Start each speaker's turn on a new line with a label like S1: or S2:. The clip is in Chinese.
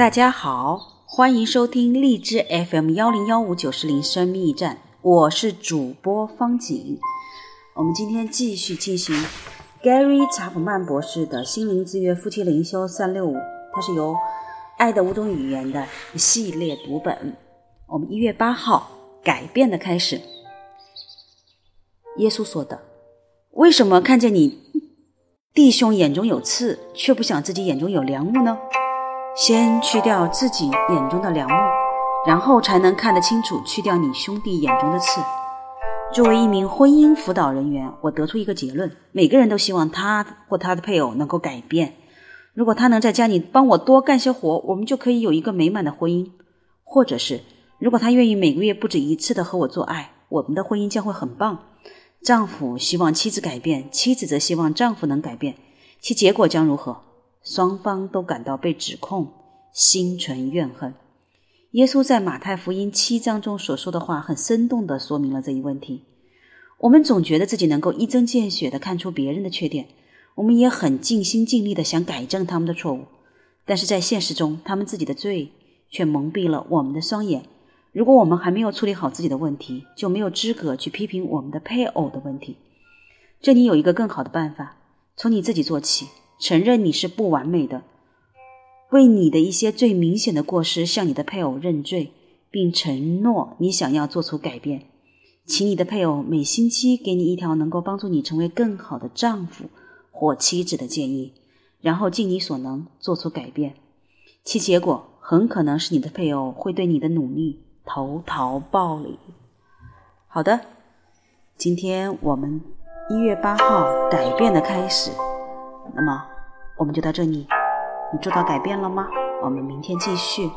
S1: 大家好，欢迎收听荔枝 FM 幺零幺五九四零生命驿站，我是主播方景。我们今天继续进行 Gary 查普曼博士的心灵之约夫妻灵修三六五，它是由爱的五种语言的系列读本。我们一月八号改变的开始。耶稣说的：“为什么看见你弟兄眼中有刺，却不想自己眼中有梁木呢？”先去掉自己眼中的梁木，然后才能看得清楚去掉你兄弟眼中的刺。作为一名婚姻辅导人员，我得出一个结论：每个人都希望他或他的配偶能够改变。如果他能在家里帮我多干些活，我们就可以有一个美满的婚姻；或者是如果他愿意每个月不止一次的和我做爱，我们的婚姻将会很棒。丈夫希望妻子改变，妻子则希望丈夫能改变，其结果将如何？双方都感到被指控，心存怨恨。耶稣在马太福音七章中所说的话，很生动地说明了这一问题。我们总觉得自己能够一针见血地看出别人的缺点，我们也很尽心尽力地想改正他们的错误，但是在现实中，他们自己的罪却蒙蔽了我们的双眼。如果我们还没有处理好自己的问题，就没有资格去批评我们的配偶的问题。这里有一个更好的办法，从你自己做起。承认你是不完美的，为你的一些最明显的过失向你的配偶认罪，并承诺你想要做出改变。请你的配偶每星期给你一条能够帮助你成为更好的丈夫或妻子的建议，然后尽你所能做出改变。其结果很可能是你的配偶会对你的努力投桃报李。好的，今天我们一月八号改变的开始。那么。我们就到这里，你做到改变了吗？我们明天继续。